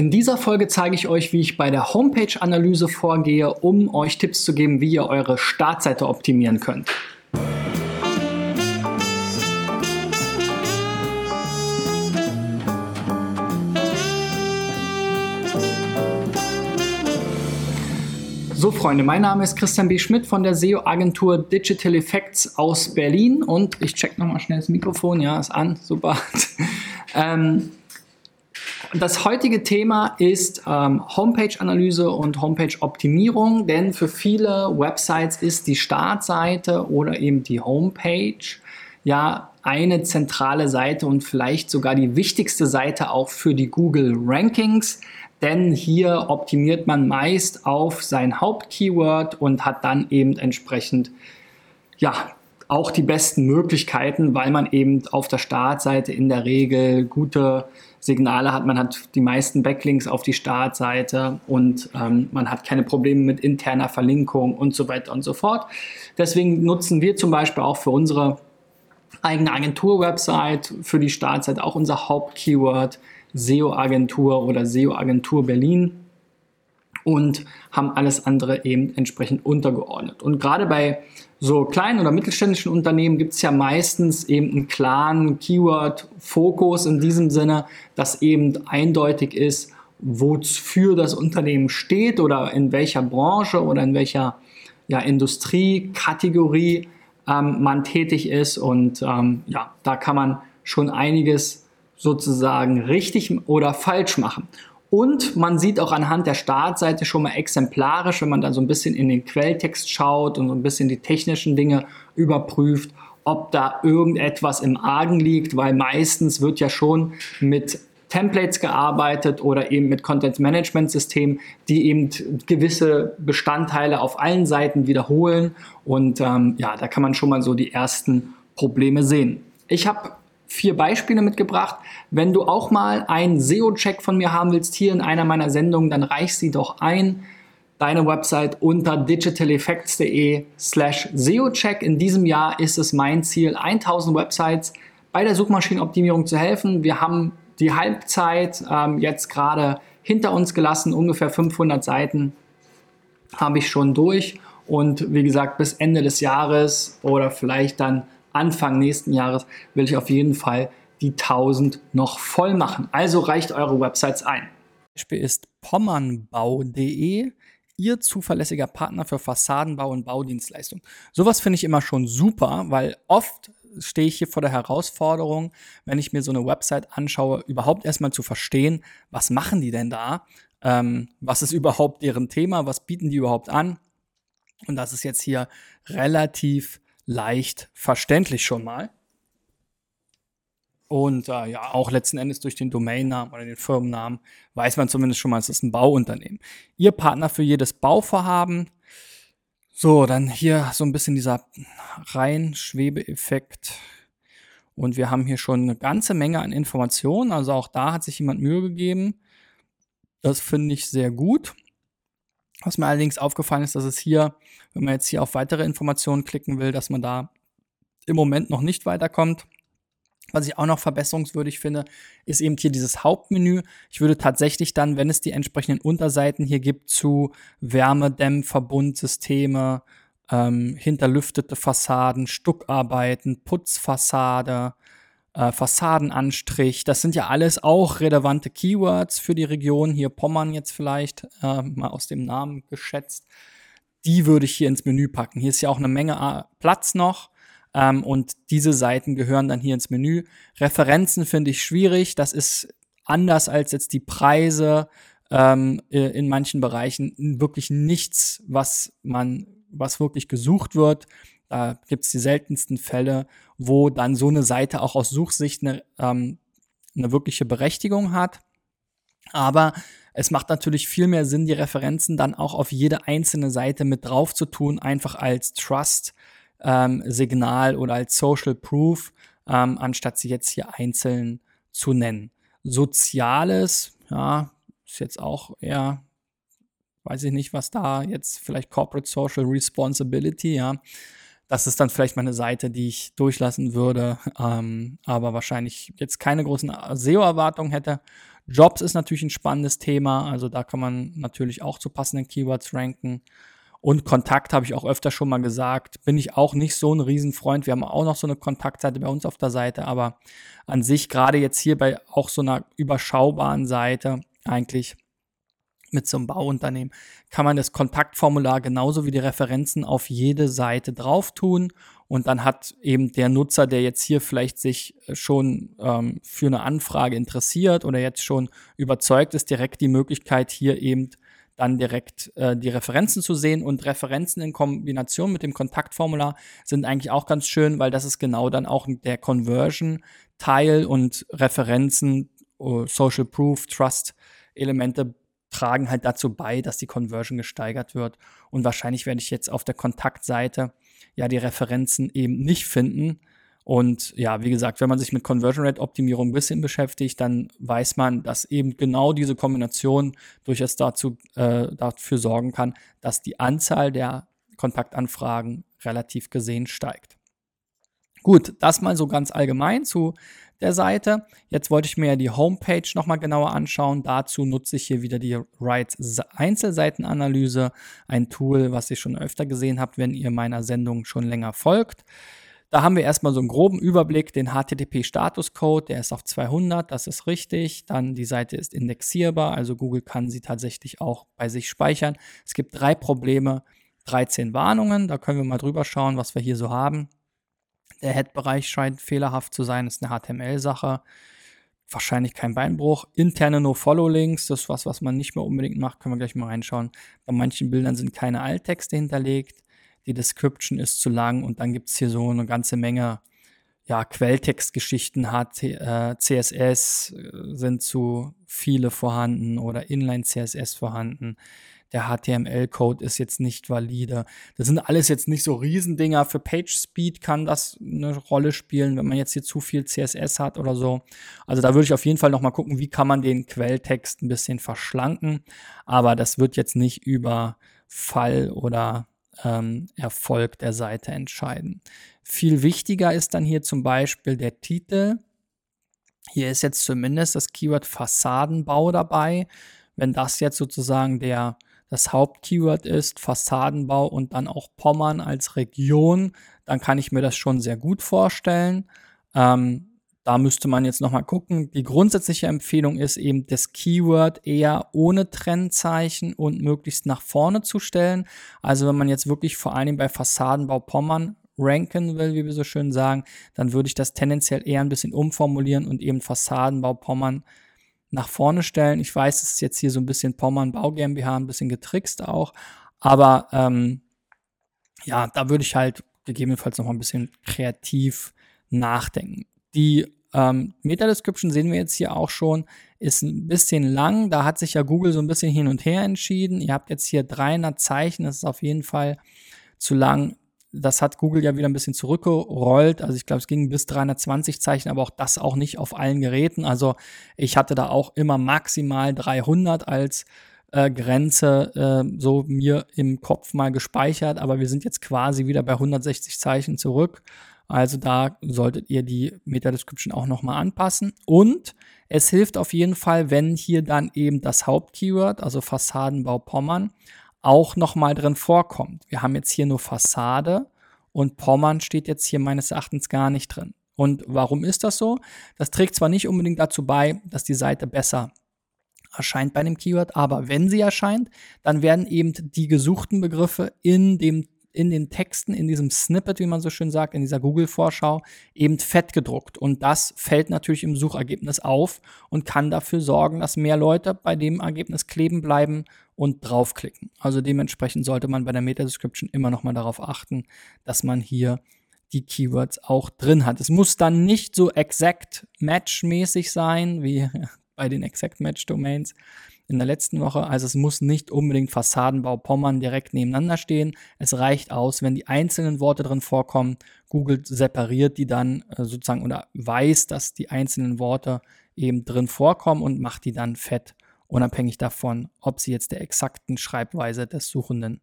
In dieser Folge zeige ich euch, wie ich bei der Homepage-Analyse vorgehe, um euch Tipps zu geben, wie ihr eure Startseite optimieren könnt. So, Freunde, mein Name ist Christian B. Schmidt von der SEO-Agentur Digital Effects aus Berlin und ich check nochmal schnell das Mikrofon. Ja, ist an, super. ähm, das heutige Thema ist ähm, Homepage-Analyse und Homepage-Optimierung, denn für viele Websites ist die Startseite oder eben die Homepage ja eine zentrale Seite und vielleicht sogar die wichtigste Seite auch für die Google Rankings denn hier optimiert man meist auf sein Hauptkeyword und hat dann eben entsprechend ja auch die besten Möglichkeiten, weil man eben auf der Startseite in der Regel gute Signale hat. Man hat die meisten Backlinks auf die Startseite und ähm, man hat keine Probleme mit interner Verlinkung und so weiter und so fort. Deswegen nutzen wir zum Beispiel auch für unsere eigene Agentur-Website, für die Startseite auch unser Hauptkeyword SEO-Agentur oder SEO-Agentur Berlin und haben alles andere eben entsprechend untergeordnet. Und gerade bei so kleinen oder mittelständischen Unternehmen gibt es ja meistens eben einen klaren Keyword-Fokus in diesem Sinne, dass eben eindeutig ist, wofür das Unternehmen steht oder in welcher Branche oder in welcher ja, Industriekategorie ähm, man tätig ist. Und ähm, ja, da kann man schon einiges sozusagen richtig oder falsch machen. Und man sieht auch anhand der Startseite schon mal exemplarisch, wenn man dann so ein bisschen in den Quelltext schaut und so ein bisschen die technischen Dinge überprüft, ob da irgendetwas im Argen liegt, weil meistens wird ja schon mit Templates gearbeitet oder eben mit Content Management Systemen, die eben gewisse Bestandteile auf allen Seiten wiederholen. Und ähm, ja, da kann man schon mal so die ersten Probleme sehen. Ich habe vier Beispiele mitgebracht. Wenn du auch mal einen SEO-Check von mir haben willst, hier in einer meiner Sendungen, dann reich sie doch ein. Deine Website unter digitaleffects.de slash SEO-Check. In diesem Jahr ist es mein Ziel, 1000 Websites bei der Suchmaschinenoptimierung zu helfen. Wir haben die Halbzeit ähm, jetzt gerade hinter uns gelassen, ungefähr 500 Seiten habe ich schon durch. Und wie gesagt, bis Ende des Jahres oder vielleicht dann Anfang nächsten Jahres will ich auf jeden Fall die 1000 noch voll machen. Also reicht eure Websites ein. Beispiel ist pommernbau.de, ihr zuverlässiger Partner für Fassadenbau und Baudienstleistungen. Sowas finde ich immer schon super, weil oft stehe ich hier vor der Herausforderung, wenn ich mir so eine Website anschaue, überhaupt erstmal zu verstehen, was machen die denn da? Ähm, was ist überhaupt deren Thema? Was bieten die überhaupt an? Und das ist jetzt hier relativ leicht verständlich schon mal. Und äh, ja, auch letzten Endes durch den Domainnamen oder den Firmennamen weiß man zumindest schon mal, es ist ein Bauunternehmen. Ihr Partner für jedes Bauvorhaben. So, dann hier so ein bisschen dieser Reinschwebeeffekt. Und wir haben hier schon eine ganze Menge an Informationen. Also auch da hat sich jemand Mühe gegeben. Das finde ich sehr gut. Was mir allerdings aufgefallen ist, dass es hier, wenn man jetzt hier auf weitere Informationen klicken will, dass man da im Moment noch nicht weiterkommt. Was ich auch noch verbesserungswürdig finde, ist eben hier dieses Hauptmenü. Ich würde tatsächlich dann, wenn es die entsprechenden Unterseiten hier gibt zu Wärmedämmverbundsysteme, ähm, hinterlüftete Fassaden, Stuckarbeiten, Putzfassade, äh, Fassadenanstrich. Das sind ja alles auch relevante Keywords für die Region. Hier Pommern jetzt vielleicht, äh, mal aus dem Namen geschätzt. Die würde ich hier ins Menü packen. Hier ist ja auch eine Menge äh, Platz noch. Ähm, und diese Seiten gehören dann hier ins Menü. Referenzen finde ich schwierig. Das ist anders als jetzt die Preise ähm, in manchen Bereichen wirklich nichts, was man, was wirklich gesucht wird. Da gibt es die seltensten Fälle, wo dann so eine Seite auch aus Suchsicht eine, ähm, eine wirkliche Berechtigung hat. Aber es macht natürlich viel mehr Sinn, die Referenzen dann auch auf jede einzelne Seite mit drauf zu tun, einfach als Trust-Signal ähm, oder als Social Proof, ähm, anstatt sie jetzt hier einzeln zu nennen. Soziales, ja, ist jetzt auch eher, weiß ich nicht, was da jetzt vielleicht Corporate Social Responsibility, ja, das ist dann vielleicht mal eine Seite, die ich durchlassen würde, ähm, aber wahrscheinlich jetzt keine großen SEO-Erwartungen hätte. Jobs ist natürlich ein spannendes Thema, also da kann man natürlich auch zu passenden Keywords ranken. Und Kontakt habe ich auch öfter schon mal gesagt, bin ich auch nicht so ein Riesenfreund. Wir haben auch noch so eine Kontaktseite bei uns auf der Seite, aber an sich gerade jetzt hier bei auch so einer überschaubaren Seite eigentlich mit so einem Bauunternehmen kann man das Kontaktformular genauso wie die Referenzen auf jede Seite drauf tun und dann hat eben der Nutzer, der jetzt hier vielleicht sich schon ähm, für eine Anfrage interessiert oder jetzt schon überzeugt ist, direkt die Möglichkeit hier eben dann direkt äh, die Referenzen zu sehen. Und Referenzen in Kombination mit dem Kontaktformular sind eigentlich auch ganz schön, weil das ist genau dann auch der Conversion-Teil und Referenzen, uh, Social Proof, Trust-Elemente tragen halt dazu bei, dass die Conversion gesteigert wird. Und wahrscheinlich werde ich jetzt auf der Kontaktseite ja die Referenzen eben nicht finden, und ja, wie gesagt, wenn man sich mit Conversion Rate Optimierung ein bisschen beschäftigt, dann weiß man, dass eben genau diese Kombination durchaus dazu, äh, dafür sorgen kann, dass die Anzahl der Kontaktanfragen relativ gesehen steigt. Gut, das mal so ganz allgemein zu der Seite. Jetzt wollte ich mir die Homepage nochmal genauer anschauen. Dazu nutze ich hier wieder die Rights Einzelseitenanalyse, ein Tool, was ihr schon öfter gesehen habt, wenn ihr meiner Sendung schon länger folgt. Da haben wir erstmal so einen groben Überblick, den HTTP-Statuscode, der ist auf 200, das ist richtig. Dann die Seite ist indexierbar, also Google kann sie tatsächlich auch bei sich speichern. Es gibt drei Probleme, 13 Warnungen, da können wir mal drüber schauen, was wir hier so haben. Der Head-Bereich scheint fehlerhaft zu sein, ist eine HTML-Sache. Wahrscheinlich kein Beinbruch. Interne No-Follow-Links, das ist was, was man nicht mehr unbedingt macht, können wir gleich mal reinschauen. Bei manchen Bildern sind keine Alttexte hinterlegt die Description ist zu lang und dann gibt es hier so eine ganze Menge ja, Quelltextgeschichten hat, äh, CSS äh, sind zu viele vorhanden oder Inline-CSS vorhanden. Der HTML-Code ist jetzt nicht valide. Das sind alles jetzt nicht so Riesendinger. Für Page Speed kann das eine Rolle spielen, wenn man jetzt hier zu viel CSS hat oder so. Also da würde ich auf jeden Fall noch mal gucken, wie kann man den Quelltext ein bisschen verschlanken. Aber das wird jetzt nicht über Fall oder ähm, Erfolg der Seite entscheiden. Viel wichtiger ist dann hier zum Beispiel der Titel. Hier ist jetzt zumindest das Keyword Fassadenbau dabei. Wenn das jetzt sozusagen der, das Hauptkeyword ist, Fassadenbau und dann auch Pommern als Region, dann kann ich mir das schon sehr gut vorstellen. Ähm, da müsste man jetzt nochmal gucken. Die grundsätzliche Empfehlung ist eben, das Keyword eher ohne Trennzeichen und möglichst nach vorne zu stellen. Also wenn man jetzt wirklich vor allem bei Fassadenbau Pommern ranken will, wie wir so schön sagen, dann würde ich das tendenziell eher ein bisschen umformulieren und eben Fassadenbau Pommern nach vorne stellen. Ich weiß, es ist jetzt hier so ein bisschen Pommern Bau GmbH, ein bisschen getrickst auch, aber ähm, ja, da würde ich halt gegebenenfalls noch mal ein bisschen kreativ nachdenken. Die ähm, Meta-Description sehen wir jetzt hier auch schon, ist ein bisschen lang. Da hat sich ja Google so ein bisschen hin und her entschieden. Ihr habt jetzt hier 300 Zeichen, das ist auf jeden Fall zu lang. Das hat Google ja wieder ein bisschen zurückgerollt. Also ich glaube, es ging bis 320 Zeichen, aber auch das auch nicht auf allen Geräten. Also ich hatte da auch immer maximal 300 als äh, Grenze äh, so mir im Kopf mal gespeichert, aber wir sind jetzt quasi wieder bei 160 Zeichen zurück. Also da solltet ihr die Meta-Description auch nochmal anpassen. Und es hilft auf jeden Fall, wenn hier dann eben das Hauptkeyword, also Fassadenbau Pommern, auch nochmal drin vorkommt. Wir haben jetzt hier nur Fassade und Pommern steht jetzt hier meines Erachtens gar nicht drin. Und warum ist das so? Das trägt zwar nicht unbedingt dazu bei, dass die Seite besser erscheint bei einem Keyword, aber wenn sie erscheint, dann werden eben die gesuchten Begriffe in dem in den Texten, in diesem Snippet, wie man so schön sagt, in dieser Google-Vorschau, eben fett gedruckt. Und das fällt natürlich im Suchergebnis auf und kann dafür sorgen, dass mehr Leute bei dem Ergebnis kleben bleiben und draufklicken. Also dementsprechend sollte man bei der Meta-Description immer noch mal darauf achten, dass man hier die Keywords auch drin hat. Es muss dann nicht so exakt matchmäßig sein, wie bei den Exact Match Domains, in der letzten Woche. Also es muss nicht unbedingt Fassadenbau Pommern direkt nebeneinander stehen. Es reicht aus, wenn die einzelnen Worte drin vorkommen. Google separiert die dann äh, sozusagen oder weiß, dass die einzelnen Worte eben drin vorkommen und macht die dann fett, unabhängig davon, ob sie jetzt der exakten Schreibweise des Suchenden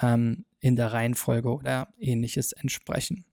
ähm, in der Reihenfolge oder ähnliches entsprechen.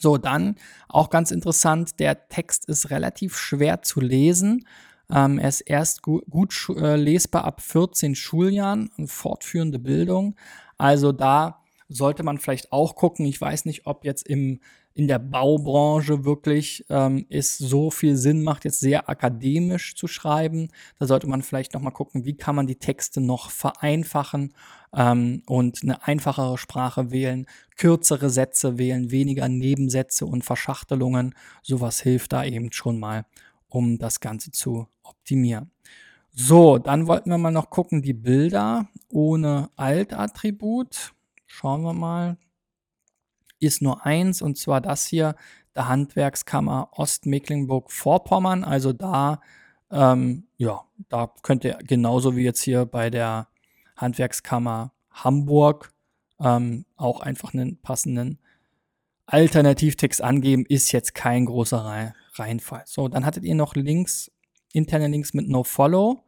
So, dann auch ganz interessant, der Text ist relativ schwer zu lesen. Ähm, er ist erst gu gut äh, lesbar ab 14 Schuljahren, fortführende Bildung. Also da sollte man vielleicht auch gucken. Ich weiß nicht, ob jetzt im in der Baubranche wirklich ähm, es so viel Sinn macht, jetzt sehr akademisch zu schreiben. Da sollte man vielleicht noch mal gucken, wie kann man die Texte noch vereinfachen ähm, und eine einfachere Sprache wählen, kürzere Sätze wählen, weniger Nebensätze und Verschachtelungen. Sowas hilft da eben schon mal, um das Ganze zu optimieren. So, dann wollten wir mal noch gucken, die Bilder ohne Alt-Attribut. Schauen wir mal ist nur eins, und zwar das hier, der Handwerkskammer Ostmecklenburg-Vorpommern. Also da, ähm, ja, da könnt ihr genauso wie jetzt hier bei der Handwerkskammer Hamburg ähm, auch einfach einen passenden Alternativtext angeben, ist jetzt kein großer Reinfall. So, dann hattet ihr noch Links, interne Links mit NoFollow.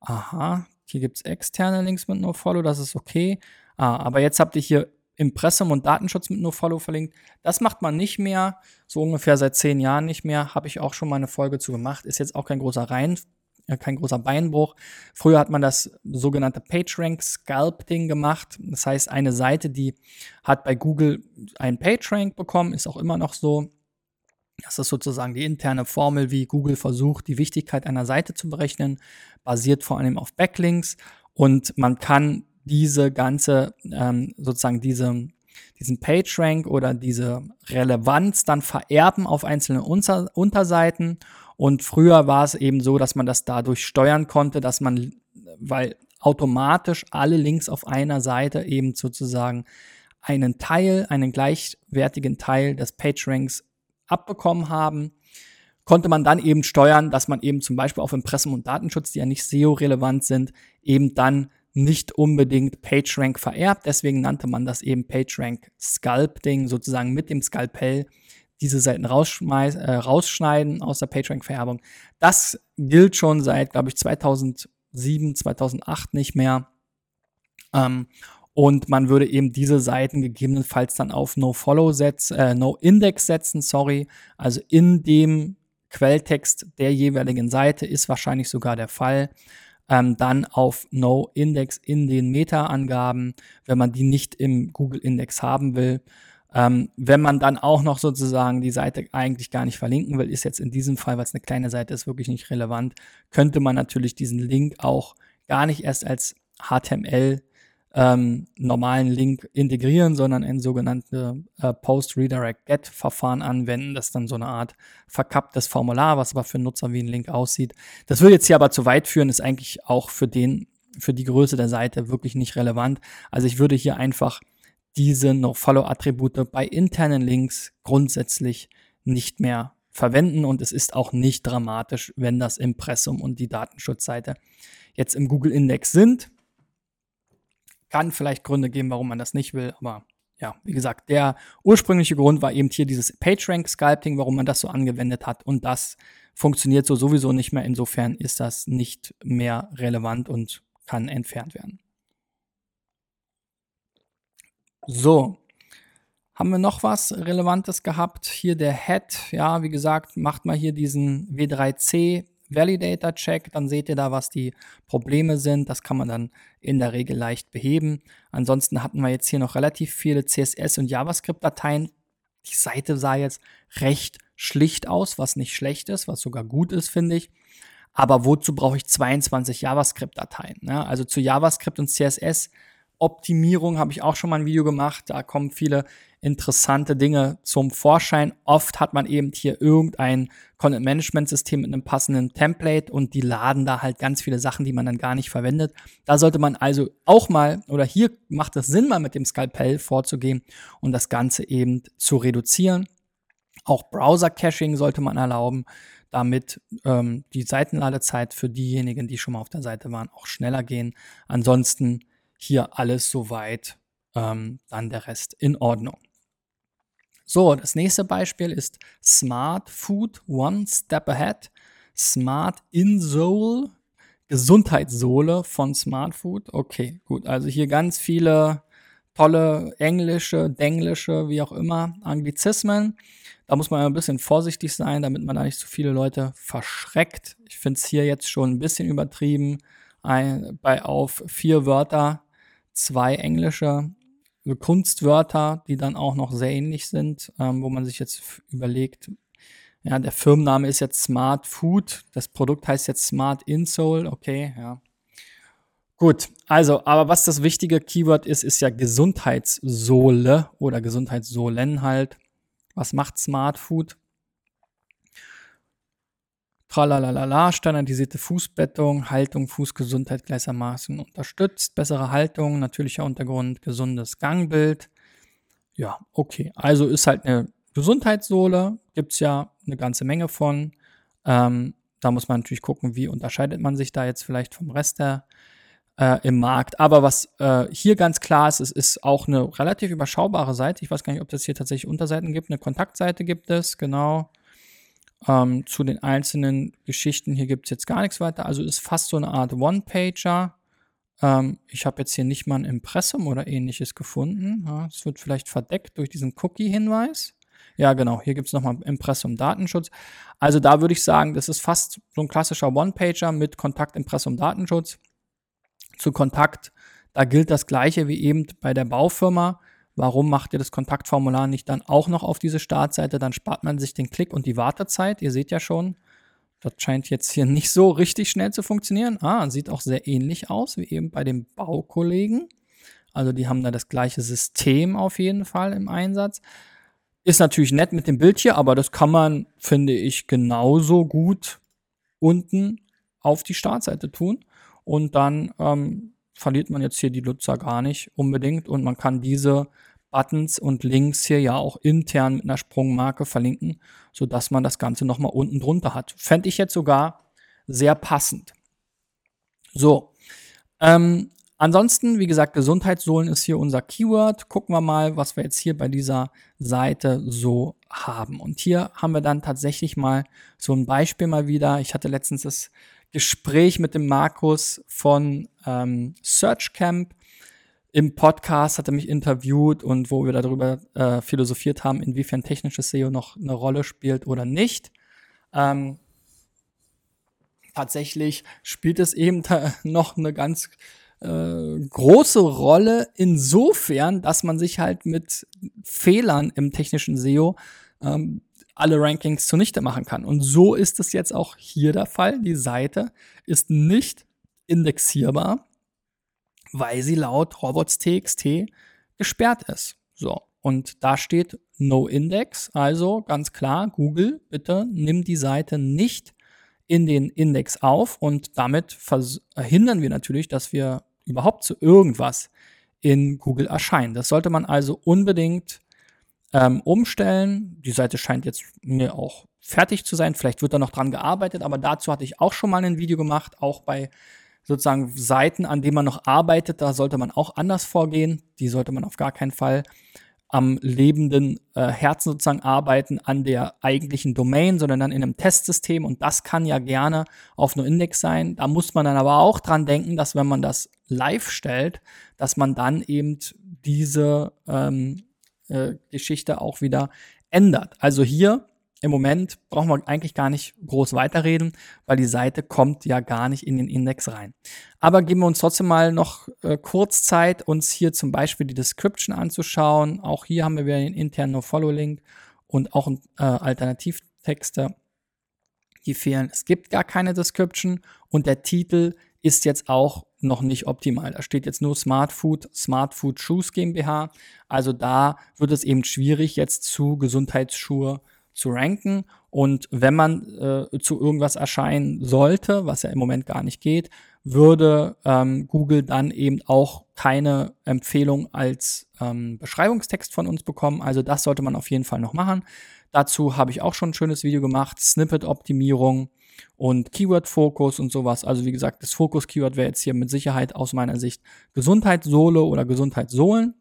Aha, hier gibt es externe Links mit NoFollow, das ist okay. Ah, aber jetzt habt ihr hier Impressum und Datenschutz mit NoFollow verlinkt. Das macht man nicht mehr, so ungefähr seit zehn Jahren nicht mehr. Habe ich auch schon mal eine Folge zu gemacht. Ist jetzt auch kein großer Rein, äh, kein großer Beinbruch. Früher hat man das sogenannte PageRank Scalp Ding gemacht. Das heißt, eine Seite, die hat bei Google einen PageRank bekommen, ist auch immer noch so. Das ist sozusagen die interne Formel, wie Google versucht, die Wichtigkeit einer Seite zu berechnen, basiert vor allem auf Backlinks. Und man kann diese ganze, ähm, sozusagen diese, diesen PageRank oder diese Relevanz dann vererben auf einzelne Unter Unterseiten. Und früher war es eben so, dass man das dadurch steuern konnte, dass man, weil automatisch alle Links auf einer Seite eben sozusagen einen Teil, einen gleichwertigen Teil des PageRanks abbekommen haben, konnte man dann eben steuern, dass man eben zum Beispiel auf Impressum und Datenschutz, die ja nicht SEO-relevant sind, eben dann nicht unbedingt PageRank vererbt. Deswegen nannte man das eben PageRank Sculpting, sozusagen mit dem Skalpell diese Seiten äh, rausschneiden aus der PageRank-Vererbung. Das gilt schon seit, glaube ich, 2007, 2008 nicht mehr. Ähm, und man würde eben diese Seiten gegebenenfalls dann auf No-Follow setzen, äh, No-Index setzen, sorry. Also in dem Quelltext der jeweiligen Seite ist wahrscheinlich sogar der Fall ähm, dann auf No-Index in den Meta-Angaben, wenn man die nicht im Google-Index haben will. Ähm, wenn man dann auch noch sozusagen die Seite eigentlich gar nicht verlinken will, ist jetzt in diesem Fall, weil es eine kleine Seite ist, wirklich nicht relevant, könnte man natürlich diesen Link auch gar nicht erst als HTML ähm, normalen Link integrieren, sondern ein sogenannte äh, Post-Redirect-Get-Verfahren anwenden. Das ist dann so eine Art verkapptes Formular, was aber für Nutzer wie ein Link aussieht. Das würde jetzt hier aber zu weit führen, ist eigentlich auch für den, für die Größe der Seite wirklich nicht relevant. Also ich würde hier einfach diese No-Follow-Attribute bei internen Links grundsätzlich nicht mehr verwenden und es ist auch nicht dramatisch, wenn das Impressum und die Datenschutzseite jetzt im Google Index sind. Kann vielleicht Gründe geben, warum man das nicht will, aber ja, wie gesagt, der ursprüngliche Grund war eben hier dieses PageRank-Sculpting, warum man das so angewendet hat und das funktioniert so sowieso nicht mehr. Insofern ist das nicht mehr relevant und kann entfernt werden. So, haben wir noch was Relevantes gehabt? Hier der Head, ja, wie gesagt, macht mal hier diesen W3C Validator-Check, dann seht ihr da, was die Probleme sind. Das kann man dann in der Regel leicht beheben. Ansonsten hatten wir jetzt hier noch relativ viele CSS- und JavaScript-Dateien. Die Seite sah jetzt recht schlicht aus, was nicht schlecht ist, was sogar gut ist, finde ich. Aber wozu brauche ich 22 JavaScript-Dateien? Ne? Also zu JavaScript und CSS Optimierung habe ich auch schon mal ein Video gemacht. Da kommen viele interessante Dinge zum Vorschein. Oft hat man eben hier irgendein Content-Management-System mit einem passenden Template und die laden da halt ganz viele Sachen, die man dann gar nicht verwendet. Da sollte man also auch mal, oder hier macht es Sinn, mal mit dem Skalpell vorzugehen und das Ganze eben zu reduzieren. Auch Browser-Caching sollte man erlauben, damit ähm, die Seitenladezeit für diejenigen, die schon mal auf der Seite waren, auch schneller gehen. Ansonsten hier alles soweit, ähm, dann der Rest in Ordnung. So, das nächste Beispiel ist Smart Food One Step Ahead. Smart Insole, Gesundheitssohle von Smart Food. Okay, gut. Also hier ganz viele tolle englische, denglische, wie auch immer, Anglizismen. Da muss man ein bisschen vorsichtig sein, damit man da nicht zu viele Leute verschreckt. Ich finde es hier jetzt schon ein bisschen übertrieben. Ein, bei auf vier Wörter, zwei englische Kunstwörter, die dann auch noch sehr ähnlich sind, ähm, wo man sich jetzt überlegt, ja, der Firmenname ist jetzt Smart Food, das Produkt heißt jetzt Smart Insole, okay, ja. Gut, also, aber was das wichtige Keyword ist, ist ja Gesundheitssohle oder Gesundheitssohlen halt. Was macht Smart Food? Tralalala, standardisierte Fußbettung, Haltung, Fußgesundheit gleichermaßen unterstützt, bessere Haltung, natürlicher Untergrund, gesundes Gangbild. Ja, okay. Also ist halt eine Gesundheitssohle, gibt es ja eine ganze Menge von. Ähm, da muss man natürlich gucken, wie unterscheidet man sich da jetzt vielleicht vom Rest der äh, im Markt. Aber was äh, hier ganz klar ist, es ist auch eine relativ überschaubare Seite. Ich weiß gar nicht, ob es hier tatsächlich Unterseiten gibt. Eine Kontaktseite gibt es, genau. Ähm, zu den einzelnen Geschichten hier gibt es jetzt gar nichts weiter. Also ist fast so eine Art One-Pager. Ähm, ich habe jetzt hier nicht mal ein Impressum oder ähnliches gefunden. Es ja, wird vielleicht verdeckt durch diesen Cookie-Hinweis. Ja, genau. Hier gibt es nochmal Impressum Datenschutz. Also da würde ich sagen, das ist fast so ein klassischer One-Pager mit Kontakt Impressum Datenschutz zu Kontakt. Da gilt das Gleiche wie eben bei der Baufirma. Warum macht ihr das Kontaktformular nicht dann auch noch auf diese Startseite? Dann spart man sich den Klick und die Wartezeit. Ihr seht ja schon, das scheint jetzt hier nicht so richtig schnell zu funktionieren. Ah, sieht auch sehr ähnlich aus wie eben bei den Baukollegen. Also die haben da das gleiche System auf jeden Fall im Einsatz. Ist natürlich nett mit dem Bild hier, aber das kann man, finde ich, genauso gut unten auf die Startseite tun und dann ähm, verliert man jetzt hier die Nutzer gar nicht unbedingt und man kann diese Buttons und Links hier ja auch intern mit einer Sprungmarke verlinken, sodass man das Ganze nochmal unten drunter hat. Fände ich jetzt sogar sehr passend. So, ähm, ansonsten, wie gesagt, Gesundheitssohlen ist hier unser Keyword. Gucken wir mal, was wir jetzt hier bei dieser Seite so haben. Und hier haben wir dann tatsächlich mal so ein Beispiel mal wieder. Ich hatte letztens das Gespräch mit dem Markus von ähm, Search Camp. Im Podcast hat er mich interviewt und wo wir darüber äh, philosophiert haben, inwiefern technisches SEO noch eine Rolle spielt oder nicht. Ähm, tatsächlich spielt es eben noch eine ganz äh, große Rolle insofern, dass man sich halt mit Fehlern im technischen SEO ähm, alle Rankings zunichte machen kann. Und so ist es jetzt auch hier der Fall. Die Seite ist nicht indexierbar, weil sie laut robots.txt gesperrt ist. So. Und da steht No Index. Also ganz klar, Google, bitte nimm die Seite nicht in den Index auf und damit verhindern wir natürlich, dass wir überhaupt zu irgendwas in Google erscheinen. Das sollte man also unbedingt ähm, umstellen. Die Seite scheint jetzt mir auch fertig zu sein. Vielleicht wird da noch dran gearbeitet, aber dazu hatte ich auch schon mal ein Video gemacht, auch bei sozusagen Seiten, an denen man noch arbeitet, da sollte man auch anders vorgehen. Die sollte man auf gar keinen Fall am lebenden äh, Herzen sozusagen arbeiten, an der eigentlichen Domain, sondern dann in einem Testsystem. Und das kann ja gerne auf nur Index sein. Da muss man dann aber auch dran denken, dass wenn man das live stellt, dass man dann eben diese ähm, äh, Geschichte auch wieder ändert. Also hier im Moment brauchen wir eigentlich gar nicht groß weiterreden, weil die Seite kommt ja gar nicht in den Index rein. Aber geben wir uns trotzdem mal noch äh, kurz Zeit, uns hier zum Beispiel die Description anzuschauen. Auch hier haben wir wieder den internen No-Follow-Link und auch äh, Alternativtexte, die fehlen. Es gibt gar keine Description und der Titel ist jetzt auch noch nicht optimal. Da steht jetzt nur Smart Food, Smart Food Shoes GmbH. Also da wird es eben schwierig, jetzt zu Gesundheitsschuhe zu ranken. Und wenn man äh, zu irgendwas erscheinen sollte, was ja im Moment gar nicht geht, würde ähm, Google dann eben auch keine Empfehlung als ähm, Beschreibungstext von uns bekommen. Also das sollte man auf jeden Fall noch machen. Dazu habe ich auch schon ein schönes Video gemacht, Snippet-Optimierung und Keyword-Fokus und sowas. Also wie gesagt, das Fokus-Keyword wäre jetzt hier mit Sicherheit aus meiner Sicht Gesundheitssohle oder Gesundheitssohlen.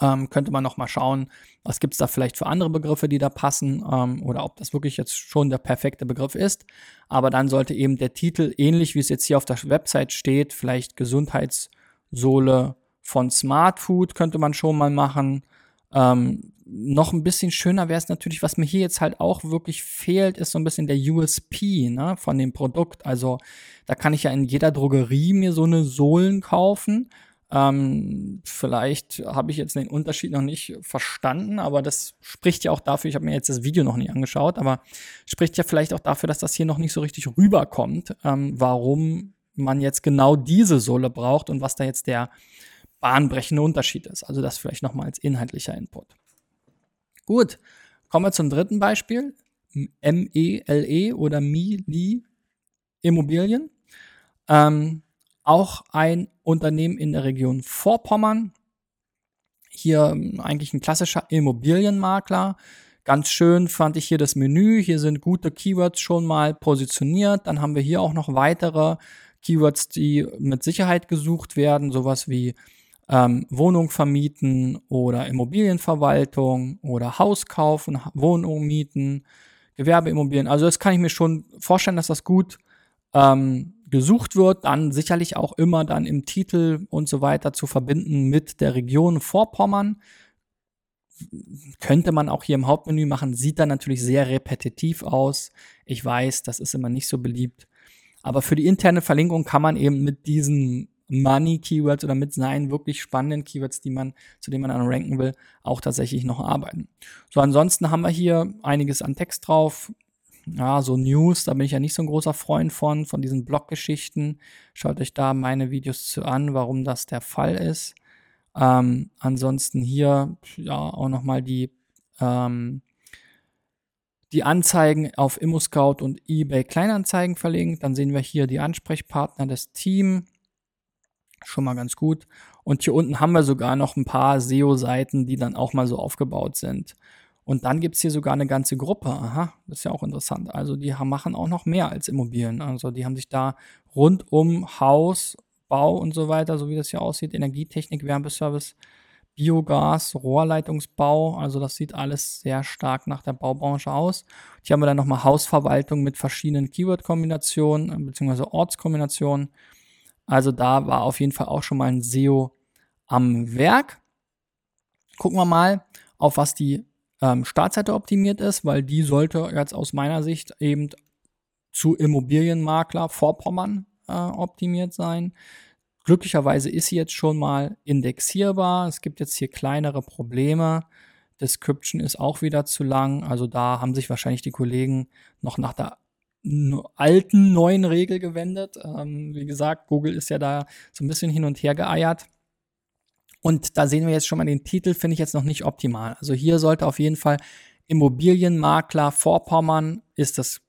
Ähm, könnte man noch mal schauen, was gibt es da vielleicht für andere Begriffe, die da passen ähm, oder ob das wirklich jetzt schon der perfekte Begriff ist. Aber dann sollte eben der Titel, ähnlich wie es jetzt hier auf der Website steht, vielleicht Gesundheitssohle von Smart Food könnte man schon mal machen. Ähm, noch ein bisschen schöner wäre es natürlich, was mir hier jetzt halt auch wirklich fehlt, ist so ein bisschen der USP ne, von dem Produkt. Also da kann ich ja in jeder Drogerie mir so eine Sohlen kaufen. Ähm, vielleicht habe ich jetzt den Unterschied noch nicht verstanden, aber das spricht ja auch dafür, ich habe mir jetzt das Video noch nicht angeschaut, aber spricht ja vielleicht auch dafür, dass das hier noch nicht so richtig rüberkommt, ähm, warum man jetzt genau diese Sohle braucht und was da jetzt der bahnbrechende Unterschied ist. Also das vielleicht nochmal als inhaltlicher Input. Gut, kommen wir zum dritten Beispiel. M-E-L-E -E oder MILI Immobilien. Ähm, auch ein Unternehmen in der Region Vorpommern. Hier ähm, eigentlich ein klassischer Immobilienmakler. Ganz schön fand ich hier das Menü. Hier sind gute Keywords schon mal positioniert. Dann haben wir hier auch noch weitere Keywords, die mit Sicherheit gesucht werden. Sowas wie ähm, Wohnung vermieten oder Immobilienverwaltung oder Haus kaufen, Wohnung mieten, Gewerbeimmobilien. Also das kann ich mir schon vorstellen, dass das gut ähm, gesucht wird. Dann sicherlich auch immer dann im Titel und so weiter zu verbinden mit der Region Vorpommern. Könnte man auch hier im Hauptmenü machen, sieht dann natürlich sehr repetitiv aus. Ich weiß, das ist immer nicht so beliebt. Aber für die interne Verlinkung kann man eben mit diesen Money-Keywords oder mit seinen wirklich spannenden Keywords, die man, zu denen man dann ranken will, auch tatsächlich noch arbeiten. So, ansonsten haben wir hier einiges an Text drauf. Ja, so News, da bin ich ja nicht so ein großer Freund von, von diesen Bloggeschichten. Schaut euch da meine Videos zu an, warum das der Fall ist. Ähm, ansonsten hier, ja, auch nochmal die, ähm, die Anzeigen auf ImmoScout und eBay Kleinanzeigen verlinkt. Dann sehen wir hier die Ansprechpartner des Teams Schon mal ganz gut. Und hier unten haben wir sogar noch ein paar SEO-Seiten, die dann auch mal so aufgebaut sind. Und dann gibt es hier sogar eine ganze Gruppe. Aha, das ist ja auch interessant. Also die machen auch noch mehr als Immobilien. Also die haben sich da rund um Haus, Bau und so weiter, so wie das hier aussieht, Energietechnik, Wärmeservice, Biogas, Rohrleitungsbau. Also das sieht alles sehr stark nach der Baubranche aus. Hier haben wir dann nochmal Hausverwaltung mit verschiedenen Keyword-Kombinationen bzw. Ortskombinationen. Also da war auf jeden Fall auch schon mal ein SEO am Werk. Gucken wir mal, auf was die ähm, Startseite optimiert ist, weil die sollte jetzt aus meiner Sicht eben zu Immobilienmakler Vorpommern äh, optimiert sein. Glücklicherweise ist sie jetzt schon mal indexierbar. Es gibt jetzt hier kleinere Probleme. Description ist auch wieder zu lang. Also da haben sich wahrscheinlich die Kollegen noch nach der alten, neuen Regel gewendet. Ähm, wie gesagt, Google ist ja da so ein bisschen hin und her geeiert. Und da sehen wir jetzt schon mal den Titel, finde ich jetzt noch nicht optimal. Also hier sollte auf jeden Fall Immobilienmakler Vorpommern ist das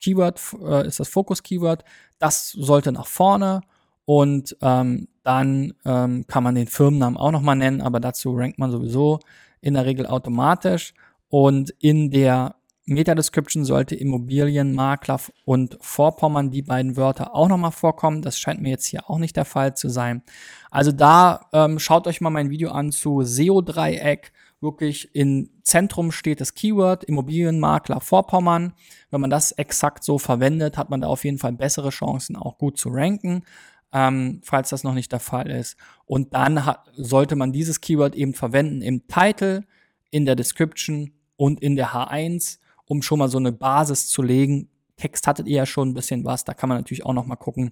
Keyword, äh, ist das Fokus-Keyword. Das sollte nach vorne. Und ähm, dann ähm, kann man den Firmennamen auch nochmal nennen, aber dazu rankt man sowieso in der Regel automatisch. Und in der Meta-Description sollte Immobilienmakler und Vorpommern die beiden Wörter auch nochmal vorkommen. Das scheint mir jetzt hier auch nicht der Fall zu sein. Also da ähm, schaut euch mal mein Video an zu SEO-Dreieck. Wirklich im Zentrum steht das Keyword Immobilienmakler Vorpommern. Wenn man das exakt so verwendet, hat man da auf jeden Fall bessere Chancen, auch gut zu ranken. Ähm, falls das noch nicht der Fall ist. Und dann hat, sollte man dieses Keyword eben verwenden im Title, in der Description und in der H1 um schon mal so eine Basis zu legen. Text hattet ihr ja schon ein bisschen was, da kann man natürlich auch noch mal gucken,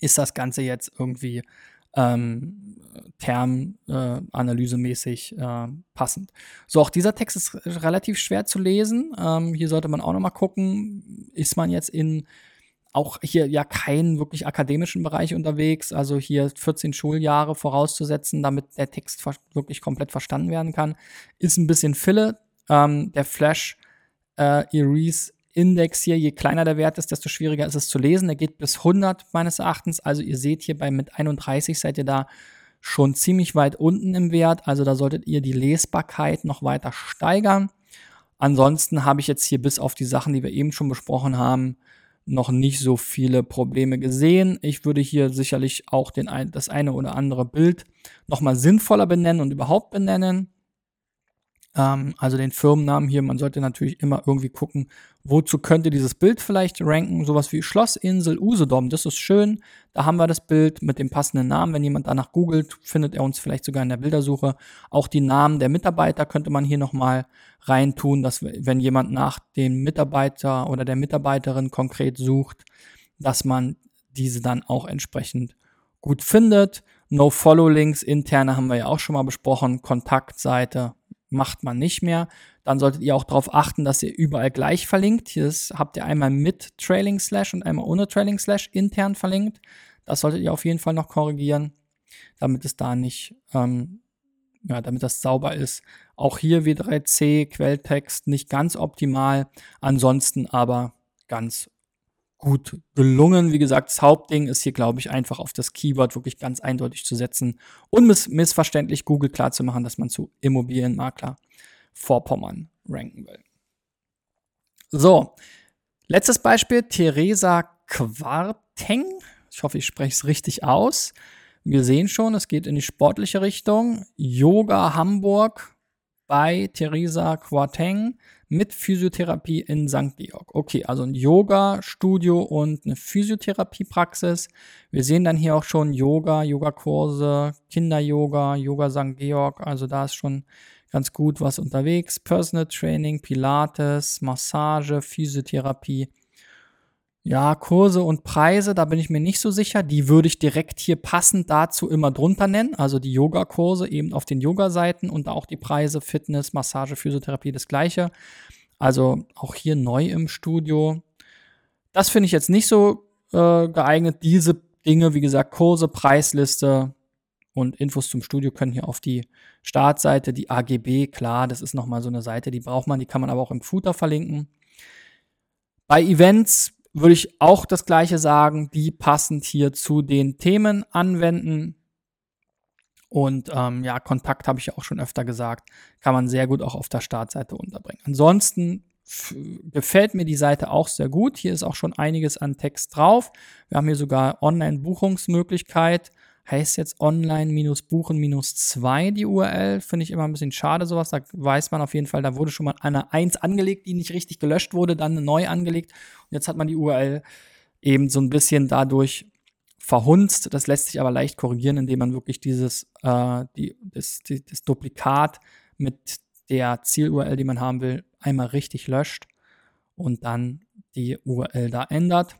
ist das Ganze jetzt irgendwie ähm, termanalysemäßig äh, äh, passend. So, auch dieser Text ist relativ schwer zu lesen. Ähm, hier sollte man auch noch mal gucken, ist man jetzt in auch hier ja keinen wirklich akademischen Bereich unterwegs, also hier 14 Schuljahre vorauszusetzen, damit der Text wirklich komplett verstanden werden kann, ist ein bisschen Fille. Ähm, der Flash äh, Erase Index hier, je kleiner der Wert ist, desto schwieriger ist es zu lesen. Er geht bis 100 meines Erachtens. Also ihr seht hier bei mit 31 seid ihr da schon ziemlich weit unten im Wert. Also da solltet ihr die Lesbarkeit noch weiter steigern. Ansonsten habe ich jetzt hier bis auf die Sachen, die wir eben schon besprochen haben, noch nicht so viele Probleme gesehen. Ich würde hier sicherlich auch den, das eine oder andere Bild nochmal sinnvoller benennen und überhaupt benennen. Ähm, also den Firmennamen hier, man sollte natürlich immer irgendwie gucken, Wozu könnte dieses Bild vielleicht ranken? Sowas wie Schlossinsel Usedom, das ist schön. Da haben wir das Bild mit dem passenden Namen. Wenn jemand danach googelt, findet er uns vielleicht sogar in der Bildersuche. Auch die Namen der Mitarbeiter könnte man hier nochmal reintun, dass wenn jemand nach dem Mitarbeiter oder der Mitarbeiterin konkret sucht, dass man diese dann auch entsprechend gut findet. No-Follow-Links, interne haben wir ja auch schon mal besprochen. Kontaktseite macht man nicht mehr. Dann solltet ihr auch darauf achten, dass ihr überall gleich verlinkt. Hier habt ihr einmal mit Trailing Slash und einmal ohne Trailing Slash intern verlinkt. Das solltet ihr auf jeden Fall noch korrigieren, damit es da nicht, ähm, ja, damit das sauber ist. Auch hier W3C, Quelltext nicht ganz optimal, ansonsten aber ganz gut gelungen. Wie gesagt, das Hauptding ist hier, glaube ich, einfach auf das Keyword wirklich ganz eindeutig zu setzen und miss missverständlich Google klar zu machen, dass man zu Immobilienmakler Vorpommern ranken will. So, letztes Beispiel, Theresa Quarteng. Ich hoffe, ich spreche es richtig aus. Wir sehen schon, es geht in die sportliche Richtung. Yoga Hamburg bei Theresa Quarteng mit Physiotherapie in St. Georg. Okay, also ein Yoga-Studio und eine Physiotherapie-Praxis. Wir sehen dann hier auch schon Yoga, Yogakurse, Kinder-Yoga, Yoga St. Georg. Also da ist schon ganz gut was unterwegs. Personal Training, Pilates, Massage, Physiotherapie. Ja, Kurse und Preise, da bin ich mir nicht so sicher. Die würde ich direkt hier passend dazu immer drunter nennen. Also die Yoga-Kurse eben auf den Yoga-Seiten und auch die Preise Fitness, Massage, Physiotherapie, das gleiche. Also auch hier neu im Studio. Das finde ich jetzt nicht so äh, geeignet. Diese Dinge, wie gesagt, Kurse, Preisliste und Infos zum Studio können hier auf die Startseite, die AGB, klar, das ist nochmal so eine Seite, die braucht man, die kann man aber auch im Footer verlinken. Bei Events würde ich auch das gleiche sagen, die passend hier zu den Themen anwenden. Und ähm, ja, Kontakt habe ich auch schon öfter gesagt, kann man sehr gut auch auf der Startseite unterbringen. Ansonsten gefällt mir die Seite auch sehr gut. Hier ist auch schon einiges an Text drauf. Wir haben hier sogar Online-Buchungsmöglichkeit heißt jetzt online-buchen-2 die URL. Finde ich immer ein bisschen schade, sowas. Da weiß man auf jeden Fall, da wurde schon mal eine 1 angelegt, die nicht richtig gelöscht wurde, dann neu angelegt. Und jetzt hat man die URL eben so ein bisschen dadurch verhunzt. Das lässt sich aber leicht korrigieren, indem man wirklich dieses, äh, die, das, die, das Duplikat mit der Ziel-URL, die man haben will, einmal richtig löscht und dann die URL da ändert.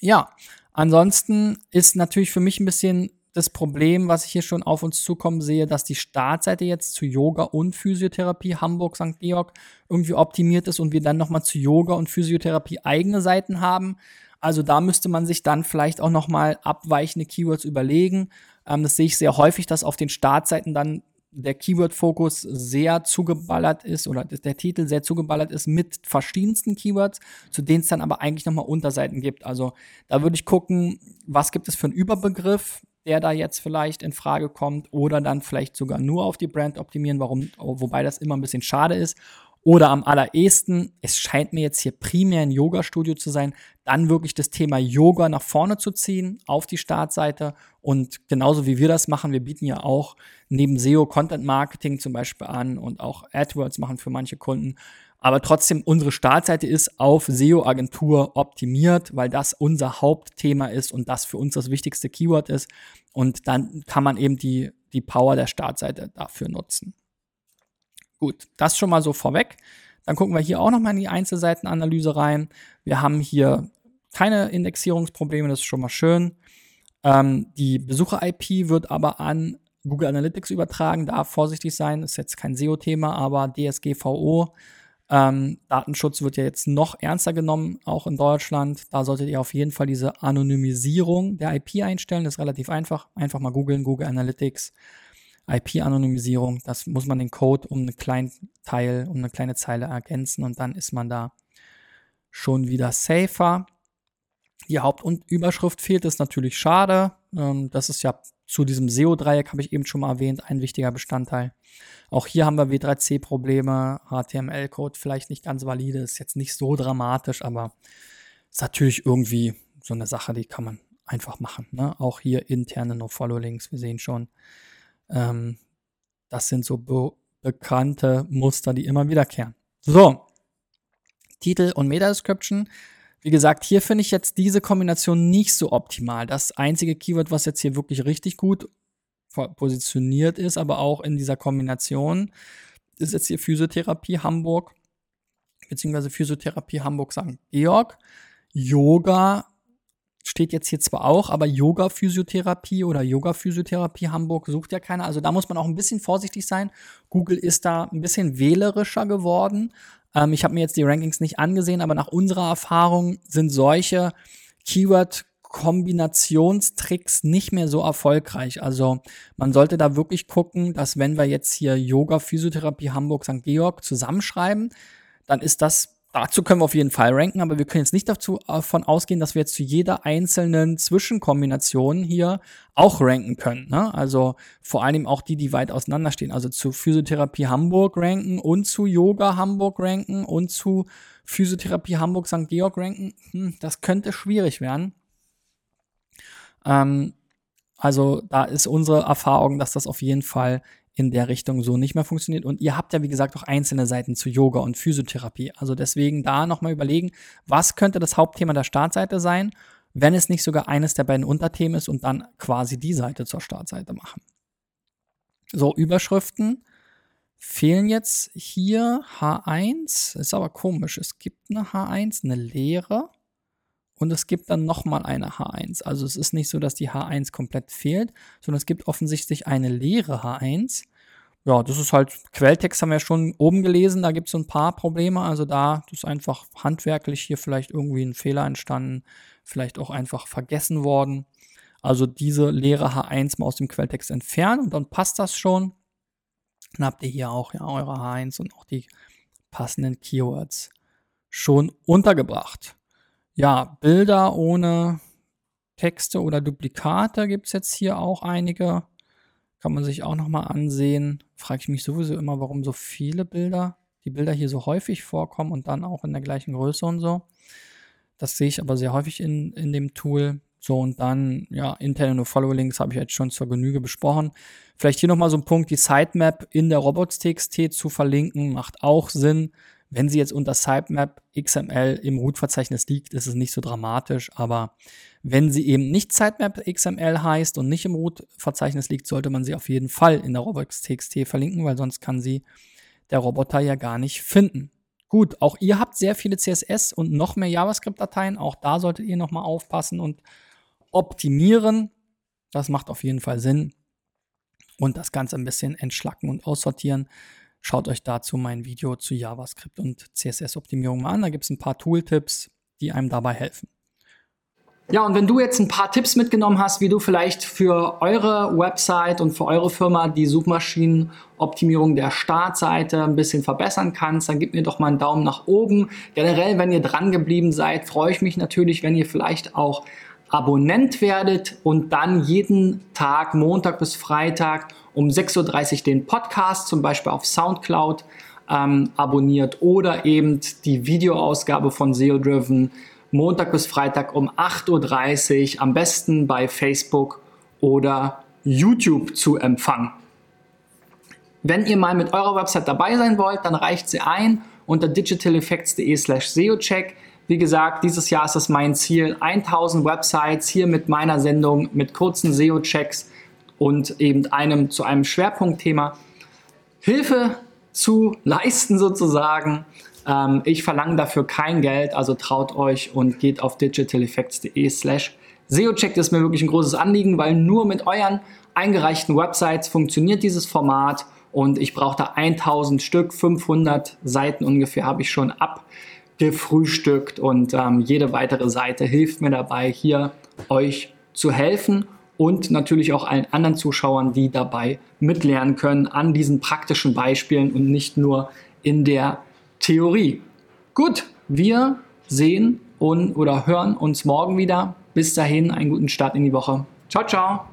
Ja, ansonsten ist natürlich für mich ein bisschen das Problem, was ich hier schon auf uns zukommen sehe, dass die Startseite jetzt zu Yoga und Physiotherapie Hamburg St. Georg irgendwie optimiert ist und wir dann nochmal zu Yoga und Physiotherapie eigene Seiten haben. Also da müsste man sich dann vielleicht auch nochmal abweichende Keywords überlegen. Ähm, das sehe ich sehr häufig, dass auf den Startseiten dann der Keyword-Fokus sehr zugeballert ist oder der Titel sehr zugeballert ist mit verschiedensten Keywords, zu denen es dann aber eigentlich nochmal Unterseiten gibt. Also da würde ich gucken, was gibt es für einen Überbegriff, der da jetzt vielleicht in Frage kommt oder dann vielleicht sogar nur auf die Brand optimieren, warum, wobei das immer ein bisschen schade ist. Oder am allerersten, es scheint mir jetzt hier primär ein Yoga-Studio zu sein, dann wirklich das Thema Yoga nach vorne zu ziehen auf die Startseite. Und genauso wie wir das machen, wir bieten ja auch neben SEO Content Marketing zum Beispiel an und auch AdWords machen für manche Kunden. Aber trotzdem, unsere Startseite ist auf SEO-Agentur optimiert, weil das unser Hauptthema ist und das für uns das wichtigste Keyword ist. Und dann kann man eben die, die Power der Startseite dafür nutzen. Gut, das schon mal so vorweg. Dann gucken wir hier auch nochmal in die Einzelseitenanalyse rein. Wir haben hier keine Indexierungsprobleme, das ist schon mal schön. Ähm, die Besucher-IP wird aber an Google Analytics übertragen, darf vorsichtig sein, ist jetzt kein SEO-Thema, aber DSGVO. Ähm, Datenschutz wird ja jetzt noch ernster genommen, auch in Deutschland. Da solltet ihr auf jeden Fall diese Anonymisierung der IP einstellen. Das ist relativ einfach. Einfach mal googeln, Google Analytics. IP-Anonymisierung. Das muss man den Code um einen kleinen Teil, um eine kleine Zeile ergänzen und dann ist man da schon wieder safer. Die Haupt- und Überschrift fehlt, ist natürlich schade. Ähm, das ist ja zu diesem SEO-Dreieck, habe ich eben schon mal erwähnt, ein wichtiger Bestandteil. Auch hier haben wir W3C-Probleme, HTML-Code vielleicht nicht ganz valide, ist jetzt nicht so dramatisch, aber ist natürlich irgendwie so eine Sache, die kann man einfach machen. Ne? Auch hier interne No-Follow-Links, wir sehen schon, ähm, das sind so be bekannte Muster, die immer wiederkehren. So, Titel und Meta-Description. Wie gesagt, hier finde ich jetzt diese Kombination nicht so optimal. Das einzige Keyword, was jetzt hier wirklich richtig gut positioniert ist, aber auch in dieser Kombination, ist jetzt hier Physiotherapie Hamburg, beziehungsweise Physiotherapie Hamburg St. Georg. Yoga steht jetzt hier zwar auch, aber Yoga-Physiotherapie oder Yoga-Physiotherapie Hamburg sucht ja keiner. Also da muss man auch ein bisschen vorsichtig sein. Google ist da ein bisschen wählerischer geworden. Ähm, ich habe mir jetzt die Rankings nicht angesehen, aber nach unserer Erfahrung sind solche Keyword Kombinationstricks nicht mehr so erfolgreich. Also man sollte da wirklich gucken, dass wenn wir jetzt hier Yoga, Physiotherapie Hamburg, St. Georg zusammenschreiben, dann ist das Dazu können wir auf jeden Fall ranken, aber wir können jetzt nicht davon ausgehen, dass wir jetzt zu jeder einzelnen Zwischenkombination hier auch ranken können. Ne? Also vor allem auch die, die weit auseinanderstehen. Also zu Physiotherapie Hamburg ranken und zu Yoga Hamburg ranken und zu Physiotherapie Hamburg St. Georg ranken. Hm, das könnte schwierig werden. Ähm, also da ist unsere Erfahrung, dass das auf jeden Fall in der Richtung so nicht mehr funktioniert. Und ihr habt ja, wie gesagt, auch einzelne Seiten zu Yoga und Physiotherapie. Also deswegen da nochmal überlegen, was könnte das Hauptthema der Startseite sein, wenn es nicht sogar eines der beiden Unterthemen ist und dann quasi die Seite zur Startseite machen. So, Überschriften fehlen jetzt hier H1. Ist aber komisch. Es gibt eine H1, eine leere. Und es gibt dann nochmal eine H1. Also es ist nicht so, dass die H1 komplett fehlt, sondern es gibt offensichtlich eine leere H1. Ja, das ist halt, Quelltext haben wir schon oben gelesen, da gibt es so ein paar Probleme. Also da ist einfach handwerklich hier vielleicht irgendwie ein Fehler entstanden, vielleicht auch einfach vergessen worden. Also diese leere H1 mal aus dem Quelltext entfernen und dann passt das schon. Dann habt ihr hier auch ja eure H1 und auch die passenden Keywords schon untergebracht. Ja, Bilder ohne Texte oder Duplikate gibt es jetzt hier auch einige. Kann man sich auch nochmal ansehen. Frage ich mich sowieso immer, warum so viele Bilder, die Bilder hier so häufig vorkommen und dann auch in der gleichen Größe und so. Das sehe ich aber sehr häufig in, in dem Tool. So, und dann, ja, interne No-Follow-Links habe ich jetzt schon zur Genüge besprochen. Vielleicht hier nochmal so ein Punkt, die Sitemap in der Robots.txt zu verlinken, macht auch Sinn. Wenn sie jetzt unter Sitemap XML im Root-Verzeichnis liegt, ist es nicht so dramatisch, aber wenn sie eben nicht Sitemap XML heißt und nicht im Root-Verzeichnis liegt, sollte man sie auf jeden Fall in der Robots.txt verlinken, weil sonst kann sie der Roboter ja gar nicht finden. Gut, auch ihr habt sehr viele CSS und noch mehr JavaScript-Dateien. Auch da solltet ihr nochmal aufpassen und optimieren. Das macht auf jeden Fall Sinn. Und das Ganze ein bisschen entschlacken und aussortieren. Schaut euch dazu mein Video zu JavaScript und CSS-Optimierung mal an. Da gibt es ein paar Tooltips, die einem dabei helfen. Ja, und wenn du jetzt ein paar Tipps mitgenommen hast, wie du vielleicht für eure Website und für eure Firma die Suchmaschinenoptimierung der Startseite ein bisschen verbessern kannst, dann gib mir doch mal einen Daumen nach oben. Generell, wenn ihr dran geblieben seid, freue ich mich natürlich, wenn ihr vielleicht auch Abonnent werdet und dann jeden Tag, Montag bis Freitag um 6.30 Uhr den Podcast, zum Beispiel auf Soundcloud, ähm, abonniert oder eben die Videoausgabe von SEO Driven Montag bis Freitag um 8.30 Uhr, am besten bei Facebook oder YouTube zu empfangen. Wenn ihr mal mit eurer Website dabei sein wollt, dann reicht sie ein unter digitaleffects.de slash SEOcheck. Wie gesagt, dieses Jahr ist es mein Ziel, 1000 Websites hier mit meiner Sendung mit kurzen SEO-Checks und eben einem zu einem Schwerpunktthema Hilfe zu leisten sozusagen. Ähm, ich verlange dafür kein Geld, also traut euch und geht auf digitaleffects.de slash SEO-Check. Das ist mir wirklich ein großes Anliegen, weil nur mit euren eingereichten Websites funktioniert dieses Format und ich brauche da 1000 Stück, 500 Seiten ungefähr habe ich schon abgefrühstückt und ähm, jede weitere Seite hilft mir dabei, hier euch zu helfen und natürlich auch allen anderen Zuschauern, die dabei mitlernen können an diesen praktischen Beispielen und nicht nur in der Theorie. Gut, wir sehen und oder hören uns morgen wieder. Bis dahin einen guten Start in die Woche. Ciao, ciao.